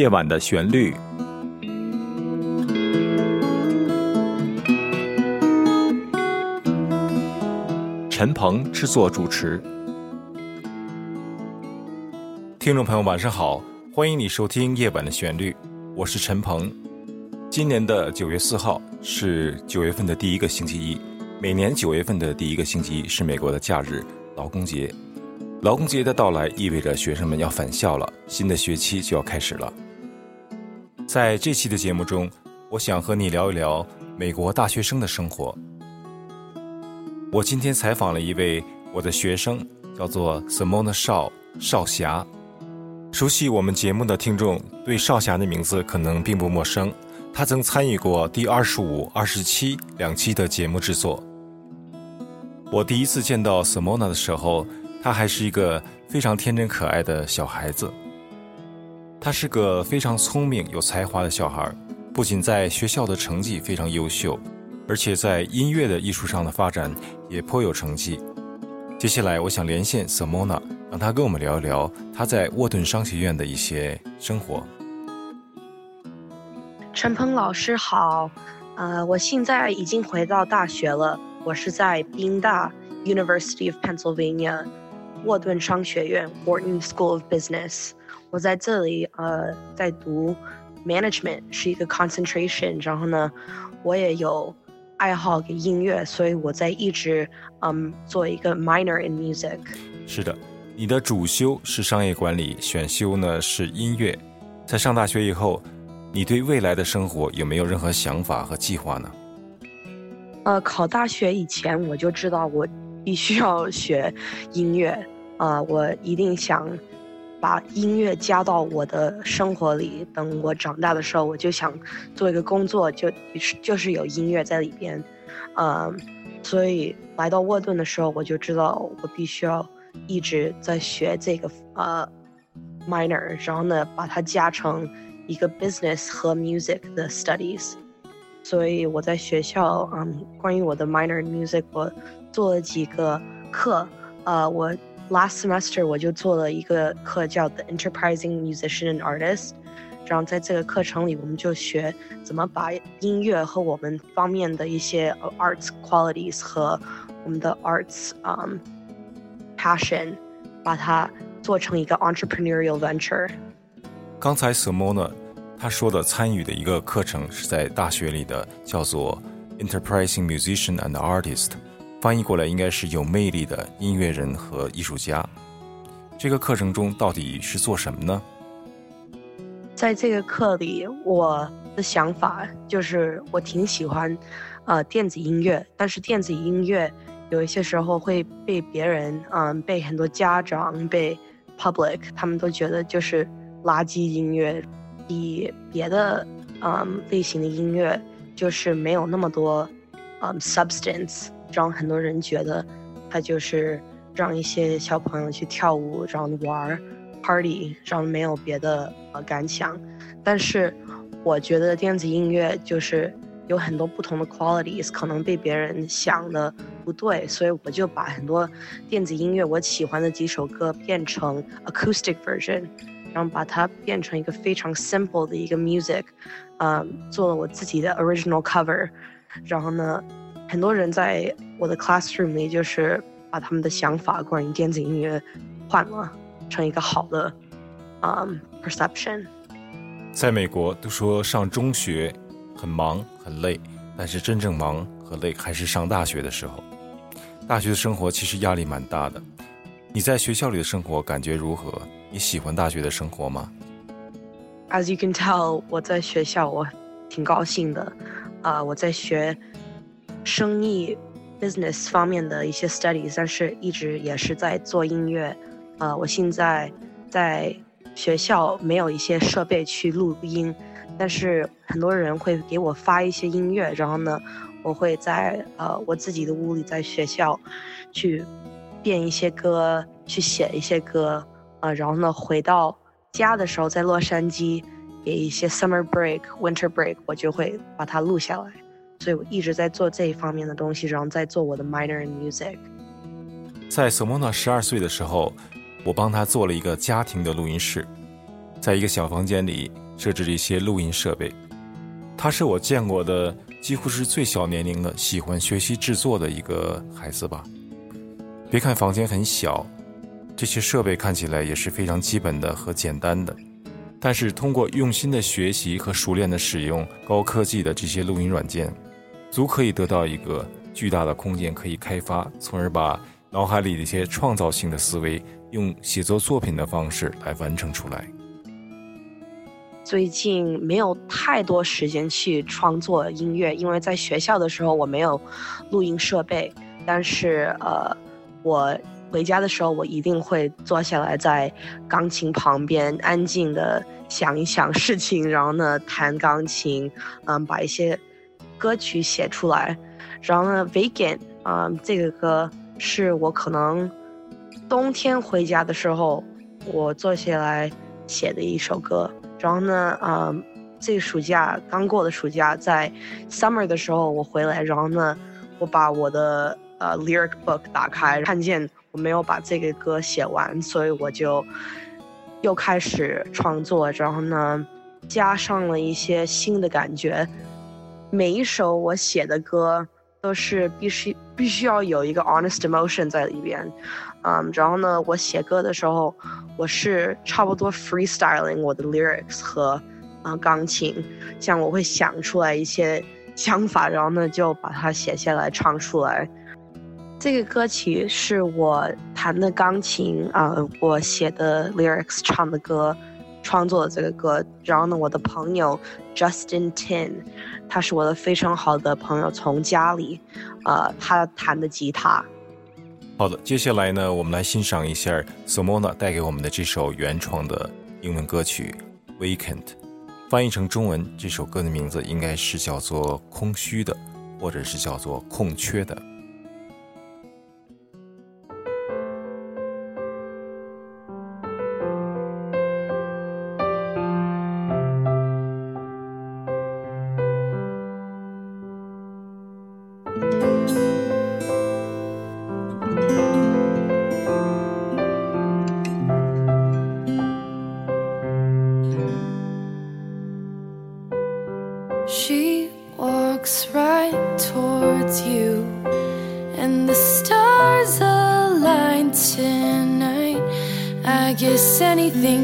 夜晚的旋律。陈鹏制作主持。听众朋友，晚上好，欢迎你收听《夜晚的旋律》，我是陈鹏。今年的九月四号是九月份的第一个星期一，每年九月份的第一个星期一是美国的假日——劳工节。劳工节的到来意味着学生们要返校了，新的学期就要开始了。在这期的节目中，我想和你聊一聊美国大学生的生活。我今天采访了一位我的学生，叫做 Simona 少少霞。熟悉我们节目的听众对少霞的名字可能并不陌生，她曾参与过第二十五、二十七两期的节目制作。我第一次见到 Simona 的时候。他还是一个非常天真可爱的小孩子。他是个非常聪明、有才华的小孩，不仅在学校的成绩非常优秀，而且在音乐的艺术上的发展也颇有成绩。接下来，我想连线 Simona，让他跟我们聊一聊他在沃顿商学院的一些生活。陈鹏老师好，呃，我现在已经回到大学了，我是在宾大 University of Pennsylvania。沃顿商学院 （Wharton School of Business），我在这里呃在读 management，是一个 concentration。然后呢，我也有爱好给音乐，所以我在一直嗯做一个 minor in music。是的，你的主修是商业管理，选修呢是音乐。在上大学以后，你对未来的生活有没有任何想法和计划呢？呃，考大学以前我就知道我。必须要学音乐，啊，我一定想把音乐加到我的生活里。等我长大的时候，我就想做一个工作，就就是有音乐在里边，嗯，所以来到沃顿的时候，我就知道我必须要一直在学这个呃 minor，然后呢，把它加成一个 business 和 music 的 studies。所以我在学校，嗯，关于我的 minor music，我。做了几个课，呃，我 last semester 我就做了一个课叫 The Enterprising Musician and Artist，然后在这个课程里，我们就学怎么把音乐和我们方面的一些 arts qualities 和我们的 arts um passion，把它做成一个 entrepreneurial venture。刚才 Simona 他说的参与的一个课程是在大学里的，叫做 Enterprising Musician and Artist。 翻译过来应该是有魅力的音乐人和艺术家。这个课程中到底是做什么呢？在这个课里，我的想法就是我挺喜欢，呃，电子音乐。但是电子音乐有一些时候会被别人，嗯，被很多家长、被 public，他们都觉得就是垃圾音乐，比别的，嗯，类型的音乐就是没有那么多，嗯，substance。让很多人觉得，他就是让一些小朋友去跳舞，然后玩 party，然后没有别的呃感想。但是，我觉得电子音乐就是有很多不同的 qualities，可能被别人想的不对，所以我就把很多电子音乐我喜欢的几首歌变成 acoustic version，然后把它变成一个非常 simple 的一个 music，嗯，做了我自己的 original cover，然后呢。很多人在我的 classroom 里，就是把他们的想法关于电子音乐换了成一个好的，嗯，perception。在美国，都说上中学很忙很累，但是真正忙和累还是上大学的时候。大学的生活其实压力蛮大的。你在学校里的生活感觉如何？你喜欢大学的生活吗？As you can tell，我在学校我挺高兴的，啊，我在学。生意 business 方面的一些 studies，但是一直也是在做音乐。呃，我现在在学校没有一些设备去录音，但是很多人会给我发一些音乐，然后呢，我会在呃我自己的屋里，在学校去编一些歌，去写一些歌。呃，然后呢，回到家的时候，在洛杉矶给一些 summer break、winter break，我就会把它录下来。所以我一直在做这一方面的东西，然后在做我的 minor in music。在 Simona 十二岁的时候，我帮他做了一个家庭的录音室，在一个小房间里，设置了一些录音设备。他是我见过的几乎是最小年龄的喜欢学习制作的一个孩子吧。别看房间很小，这些设备看起来也是非常基本的和简单的，但是通过用心的学习和熟练的使用高科技的这些录音软件，足可以得到一个巨大的空间可以开发，从而把脑海里的一些创造性的思维用写作作品的方式来完成出来。最近没有太多时间去创作音乐，因为在学校的时候我没有录音设备，但是呃。我回家的时候，我一定会坐下来在钢琴旁边，安静的想一想事情，然后呢弹钢琴，嗯，把一些歌曲写出来。然后呢，Vegan，嗯，这个歌是我可能冬天回家的时候，我坐下来写的一首歌。然后呢，嗯，这个暑假刚过的暑假，在 summer 的时候我回来，然后呢，我把我的。呃，lyric book 打开，看见我没有把这个歌写完，所以我就又开始创作，然后呢，加上了一些新的感觉。每一首我写的歌都是必须必须要有一个 honest emotion 在里边，嗯，然后呢，我写歌的时候，我是差不多 freestyling 我的 lyrics 和啊钢琴，像我会想出来一些想法，然后呢就把它写下来唱出来。这个歌曲是我弹的钢琴啊，我写的 lyrics 唱的歌，创作的这个歌。然后呢，我的朋友 Justin Tin，他是我的非常好的朋友，从家里，呃，他弹的吉他。好的，接下来呢，我们来欣赏一下 Simona 带给我们的这首原创的英文歌曲《Vacant》，翻译成中文，这首歌的名字应该是叫做“空虚的”，或者是叫做“空缺的”。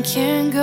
Can't go.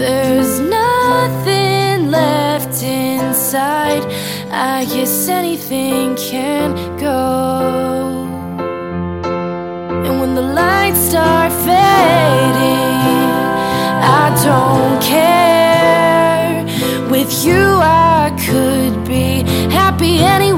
There's nothing left inside. I guess anything can go. And when the lights start fading, I don't care. With you, I could be happy anyway.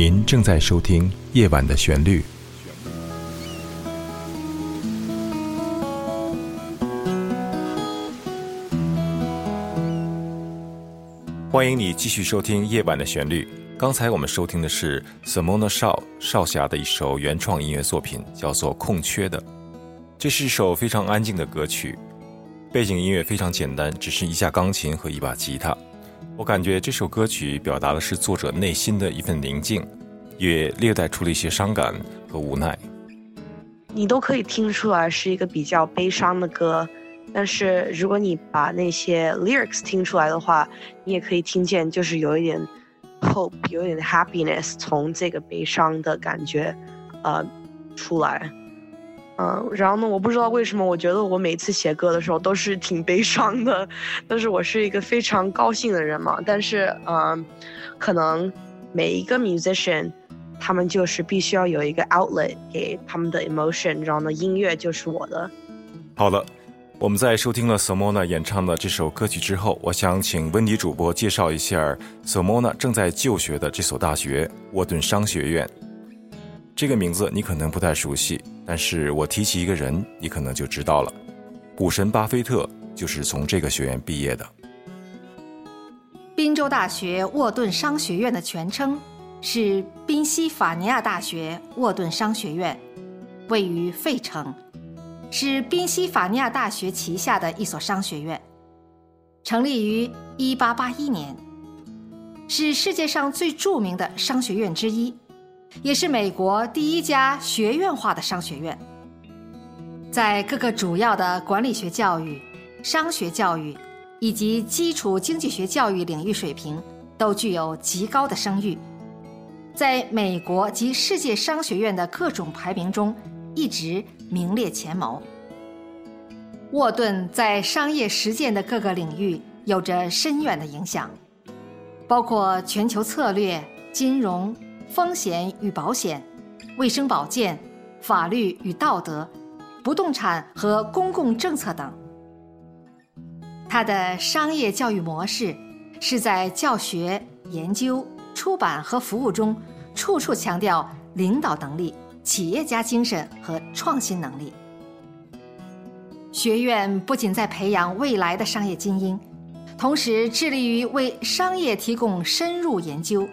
您正在收听《夜晚的旋律》，欢迎你继续收听《夜晚的旋律》。刚才我们收听的是 Simona Shaw 少侠的一首原创音乐作品，叫做《空缺的》。这是一首非常安静的歌曲，背景音乐非常简单，只是一架钢琴和一把吉他。我感觉这首歌曲表达的是作者内心的一份宁静，也略带出了一些伤感和无奈。你都可以听出来是一个比较悲伤的歌，但是如果你把那些 lyrics 听出来的话，你也可以听见就是有一点 hope，有一点 happiness 从这个悲伤的感觉，呃，出来。嗯，然后呢？我不知道为什么，我觉得我每次写歌的时候都是挺悲伤的，但是我是一个非常高兴的人嘛。但是，嗯，可能每一个 musician，他们就是必须要有一个 outlet 给他们的 emotion，然后呢，音乐就是我的。好的，我们在收听了 Simona 演唱的这首歌曲之后，我想请温迪主播介绍一下 Simona 正在就学的这所大学——沃顿商学院。这个名字你可能不太熟悉，但是我提起一个人，你可能就知道了。股神巴菲特就是从这个学院毕业的。宾州大学沃顿商学院的全称是宾夕法尼亚大学沃顿商学院，位于费城，是宾夕法尼亚大学旗下的一所商学院，成立于1881年，是世界上最著名的商学院之一。也是美国第一家学院化的商学院，在各个主要的管理学教育、商学教育以及基础经济学教育领域水平都具有极高的声誉，在美国及世界商学院的各种排名中一直名列前茅。沃顿在商业实践的各个领域有着深远的影响，包括全球策略、金融。风险与保险、卫生保健、法律与道德、不动产和公共政策等。他的商业教育模式是在教学、研究、出版和服务中，处处强调领导能力、企业家精神和创新能力。学院不仅在培养未来的商业精英，同时致力于为商业提供深入研究。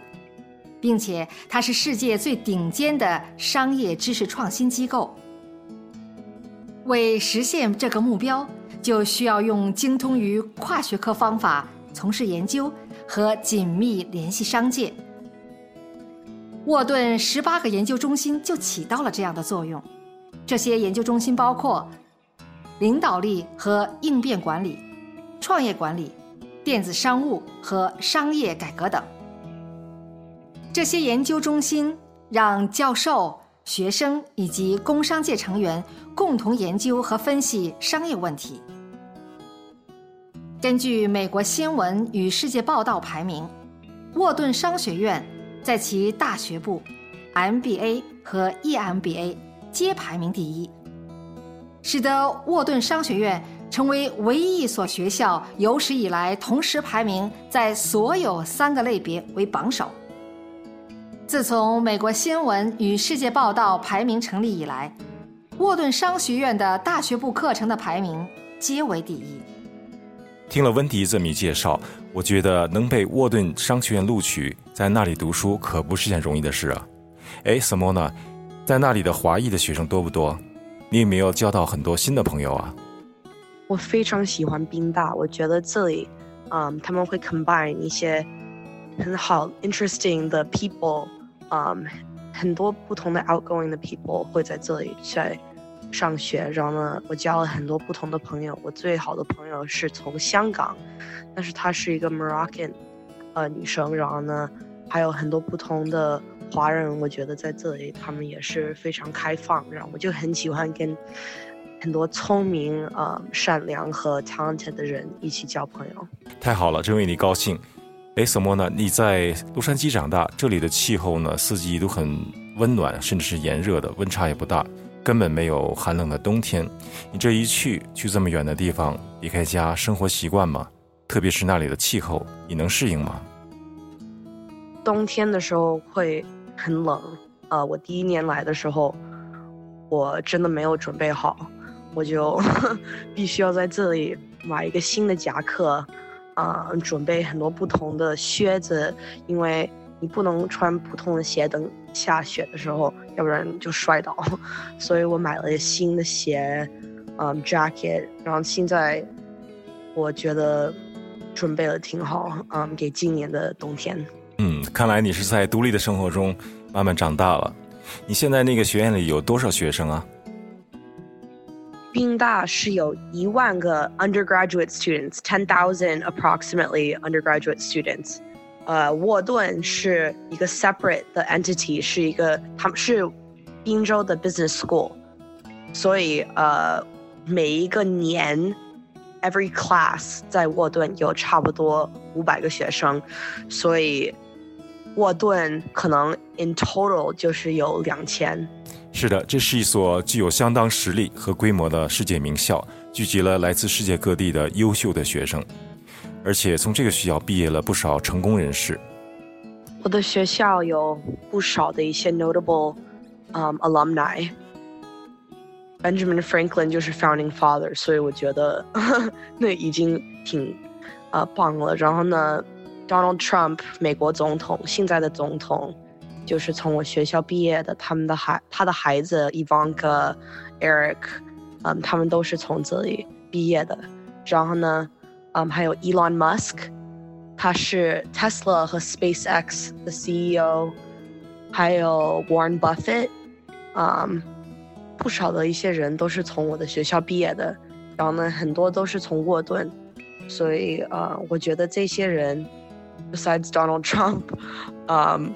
并且，它是世界最顶尖的商业知识创新机构。为实现这个目标，就需要用精通于跨学科方法从事研究和紧密联系商界。沃顿十八个研究中心就起到了这样的作用。这些研究中心包括领导力和应变管理、创业管理、电子商务和商业改革等。这些研究中心让教授、学生以及工商界成员共同研究和分析商业问题。根据美国新闻与世界报道排名，沃顿商学院在其大学部、MBA 和 EMBA 皆排名第一，使得沃顿商学院成为唯一一所学校有史以来同时排名在所有三个类别为榜首。自从美国新闻与世界报道排名成立以来，沃顿商学院的大学部课程的排名皆为第一。听了温迪这么一介绍，我觉得能被沃顿商学院录取，在那里读书可不是件容易的事啊。哎，Simona，在那里的华裔的学生多不多？你有没有交到很多新的朋友啊？我非常喜欢宾大，我觉得这里，嗯，他们会 combine 一些很好 interesting 的 people。嗯，很多不同的 outgoing 的 people 会在这里在上学，然后呢，我交了很多不同的朋友。我最好的朋友是从香港，但是她是一个 Moroccan，呃，女生。然后呢，还有很多不同的华人，我觉得在这里他们也是非常开放。然后我就很喜欢跟很多聪明、呃、善良和 talented 的人一起交朋友。太好了，真为你高兴。哎，什么呢？你在洛杉矶长大，这里的气候呢，四季都很温暖，甚至是炎热的，温差也不大，根本没有寒冷的冬天。你这一去，去这么远的地方，离开家，生活习惯吗？特别是那里的气候，你能适应吗？冬天的时候会很冷，呃，我第一年来的时候，我真的没有准备好，我就 必须要在这里买一个新的夹克。啊，准备很多不同的靴子，因为你不能穿普通的鞋，等下雪的时候，要不然就摔倒。所以我买了新的鞋，嗯，jacket，然后现在我觉得准备的挺好，嗯，给今年的冬天。嗯，看来你是在独立的生活中慢慢长大了。你现在那个学院里有多少学生啊？宾大是有一万个 undergraduate students, ten thousand approximately undergraduate students。呃，沃顿是一个 separate 的 entity，是一个他们是宾州的 business school，所以呃每一个年 every class 在沃顿有差不多五百个学生，所以沃顿可能 in total 就是有两千。 是的，这是一所具有相当实力和规模的世界名校，聚集了来自世界各地的优秀的学生，而且从这个学校毕业了不少成功人士。我的学校有不少的一些 notable um alumni。Benjamin Franklin 就是 founding father，所以我觉得 那已经挺呃棒了。然后呢，Donald Trump 美国总统，现在的总统。就是从我学校毕业的，他们的孩，他的孩子 Ivanka、Eric，嗯，他们都是从这里毕业的。然后呢，嗯，还有 Elon Musk，他是 Tesla 和 SpaceX 的 CEO，还有 Warren Buffett，嗯，不少的一些人都是从我的学校毕业的。然后呢，很多都是从沃顿，所以呃，我觉得这些人，besides Donald Trump，嗯。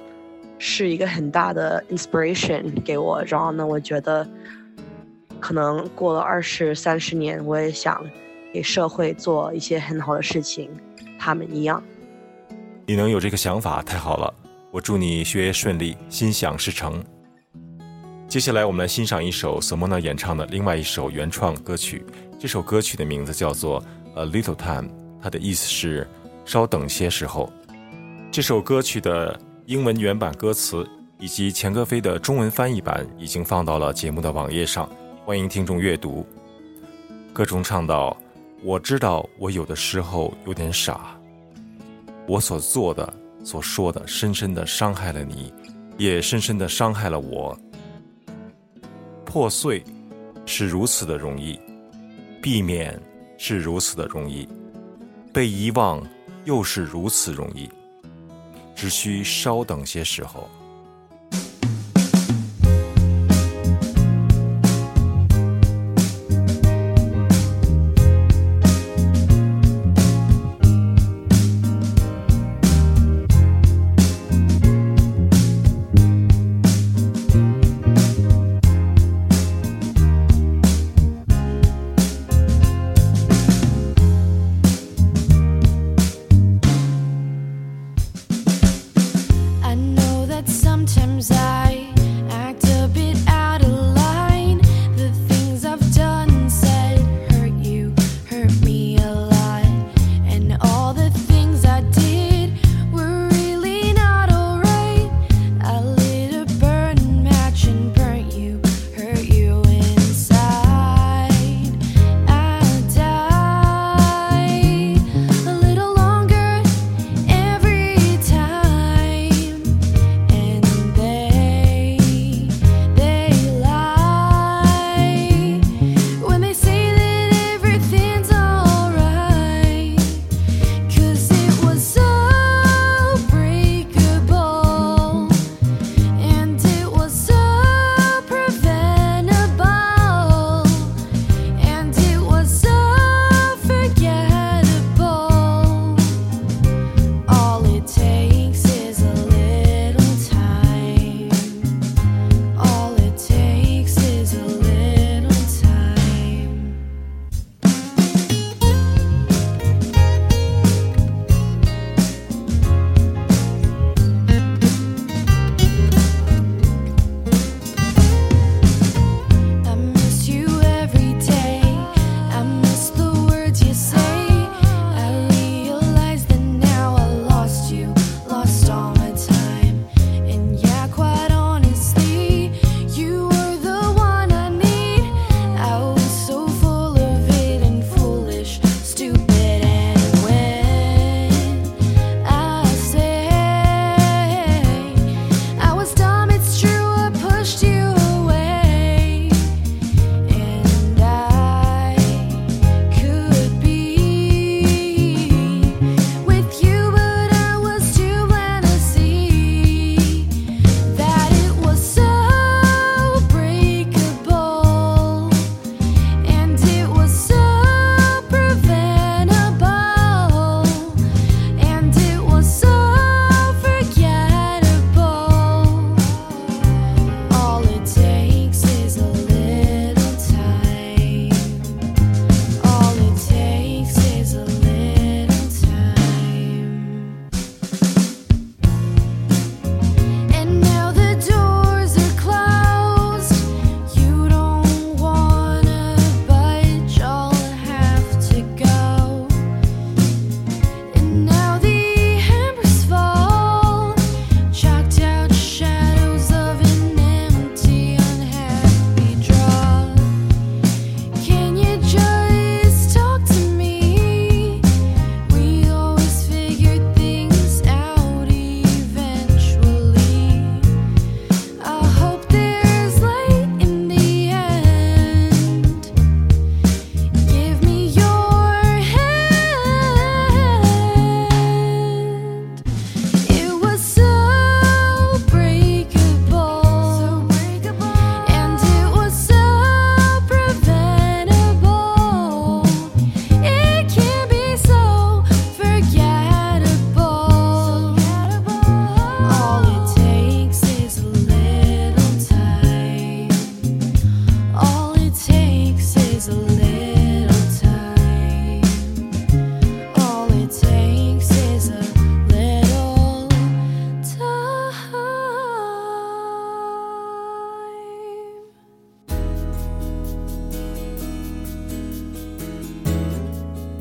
是一个很大的 inspiration 给我，然后呢，我觉得可能过了二十三十年，我也想给社会做一些很好的事情，他们一样。你能有这个想法，太好了！我祝你学业顺利，心想事成。接下来，我们来欣赏一首 Simona 演唱的另外一首原创歌曲。这首歌曲的名字叫做《A Little Time》，它的意思是“稍等些时候”。这首歌曲的。英文原版歌词以及钱歌飞的中文翻译版已经放到了节目的网页上，欢迎听众阅读。歌中唱道：“我知道我有的时候有点傻，我所做的、所说的，深深的伤害了你，也深深的伤害了我。破碎是如此的容易，避免是如此的容易，被遗忘又是如此容易。”只需稍等些时候。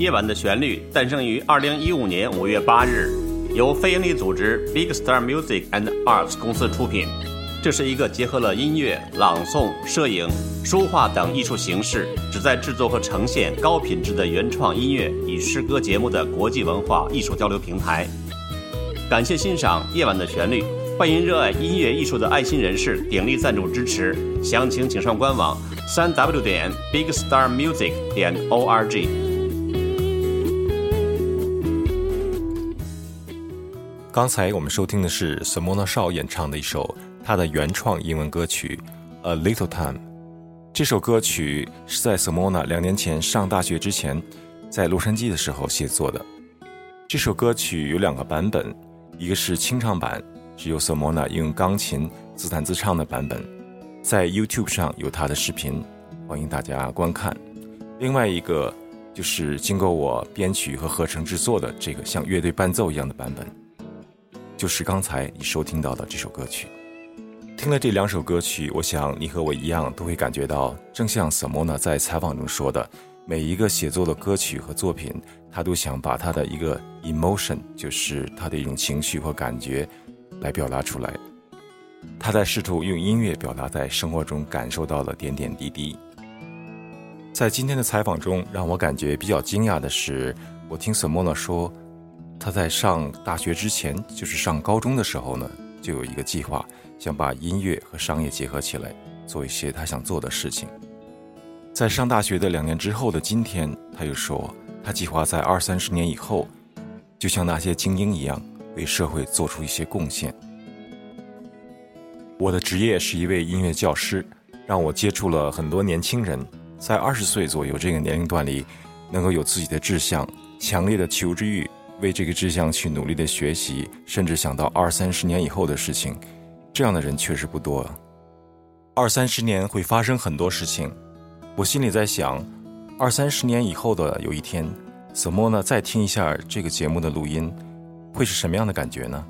夜晚的旋律诞生于二零一五年五月八日，由非营利组织 Big Star Music and Arts 公司出品。这是一个结合了音乐、朗诵、摄影、书画等艺术形式，旨在制作和呈现高品质的原创音乐与诗歌节目的国际文化艺术交流平台。感谢欣赏《夜晚的旋律》，欢迎热爱音乐艺术的爱心人士鼎力赞助支持，详情请上官网：三 w 点 bigstarmusic 点 org。刚才我们收听的是 Simona Shaw 演唱的一首。他的原创英文歌曲《A Little Time》，这首歌曲是在 Simona 两年前上大学之前，在洛杉矶的时候写作的。这首歌曲有两个版本，一个是清唱版，是由 Simona 用钢琴自弹自唱的版本，在 YouTube 上有他的视频，欢迎大家观看。另外一个就是经过我编曲和合成制作的这个像乐队伴奏一样的版本，就是刚才你收听到的这首歌曲。听了这两首歌曲，我想你和我一样都会感觉到，正像 Simona 在采访中说的，每一个写作的歌曲和作品，他都想把他的一个 emotion，就是他的一种情绪和感觉，来表达出来。他在试图用音乐表达在生活中感受到的点点滴滴。在今天的采访中，让我感觉比较惊讶的是，我听 Simona 说，他在上大学之前，就是上高中的时候呢，就有一个计划。想把音乐和商业结合起来，做一些他想做的事情。在上大学的两年之后的今天，他又说，他计划在二三十年以后，就像那些精英一样，为社会做出一些贡献。我的职业是一位音乐教师，让我接触了很多年轻人，在二十岁左右这个年龄段里，能够有自己的志向、强烈的求知欲，为这个志向去努力的学习，甚至想到二三十年以后的事情。这样的人确实不多，二三十年会发生很多事情。我心里在想，二三十年以后的有一天，怎么呢？再听一下这个节目的录音，会是什么样的感觉呢？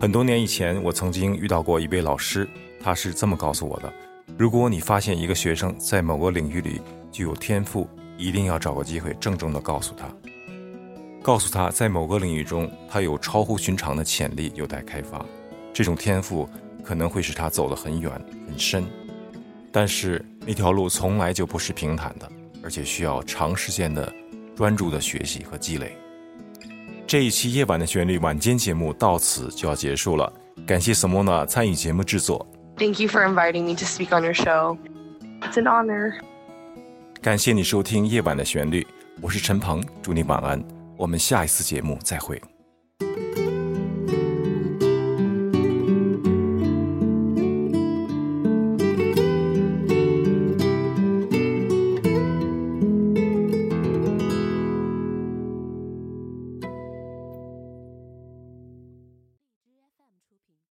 很多年以前，我曾经遇到过一位老师，他是这么告诉我的：如果你发现一个学生在某个领域里具有天赋，一定要找个机会郑重地告诉他，告诉他在某个领域中他有超乎寻常的潜力有待开发。这种天赋可能会使他走得很远很深，但是那条路从来就不是平坦的，而且需要长时间的专注的学习和积累。这一期夜晚的旋律晚间节目到此就要结束了，感谢 Simona 参与节目制作。Thank you for inviting me to speak on your show. It's an honor. 感谢你收听夜晚的旋律，我是陈鹏，祝你晚安，我们下一次节目再会。